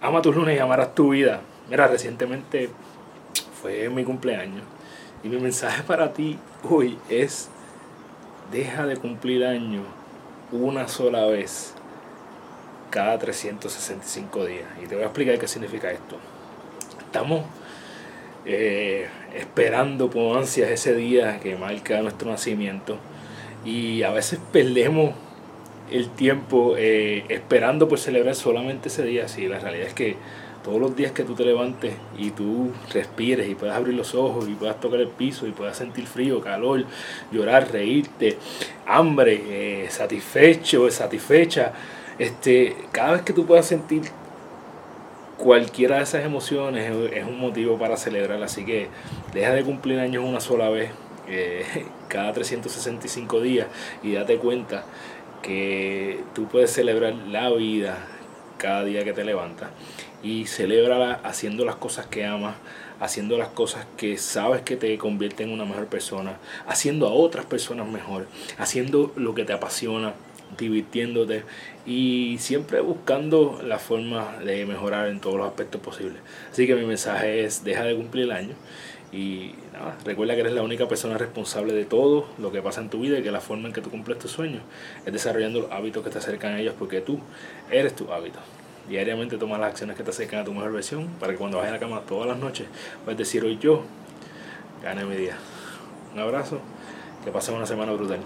Ama tus lunes y amarás tu vida. Mira, recientemente fue mi cumpleaños. Y mi mensaje para ti hoy es, deja de cumplir años una sola vez cada 365 días. Y te voy a explicar qué significa esto. Estamos eh, esperando con ansias ese día que marca nuestro nacimiento y a veces perdemos el tiempo eh, esperando por celebrar solamente ese día. Sí, la realidad es que todos los días que tú te levantes y tú respires y puedas abrir los ojos y puedas tocar el piso y puedas sentir frío, calor, llorar, reírte, hambre, eh, satisfecho, satisfecha, este, cada vez que tú puedas sentir cualquiera de esas emociones es un motivo para celebrar. Así que deja de cumplir años una sola vez, eh, cada 365 días, y date cuenta que tú puedes celebrar la vida cada día que te levantas y celébrala haciendo las cosas que amas, haciendo las cosas que sabes que te convierten en una mejor persona, haciendo a otras personas mejor, haciendo lo que te apasiona, divirtiéndote y siempre buscando la forma de mejorar en todos los aspectos posibles. Así que mi mensaje es deja de cumplir el año y nada, recuerda que eres la única persona responsable de todo lo que pasa en tu vida y que la forma en que tú cumples tus sueños es desarrollando los hábitos que te acercan a ellos porque tú eres tu hábito. Diariamente toma las acciones que te acercan a tu mejor versión para que cuando vayas a la cama todas las noches puedas decir hoy yo gané mi día. Un abrazo, que pasen una semana brutal.